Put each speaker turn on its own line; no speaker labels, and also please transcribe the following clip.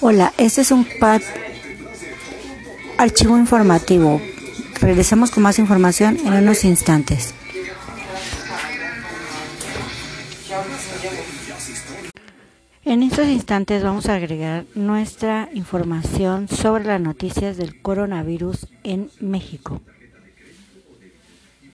Hola, este es un pad archivo informativo. Regresamos con más información en unos instantes. En estos instantes vamos a agregar nuestra información sobre las noticias del coronavirus en México.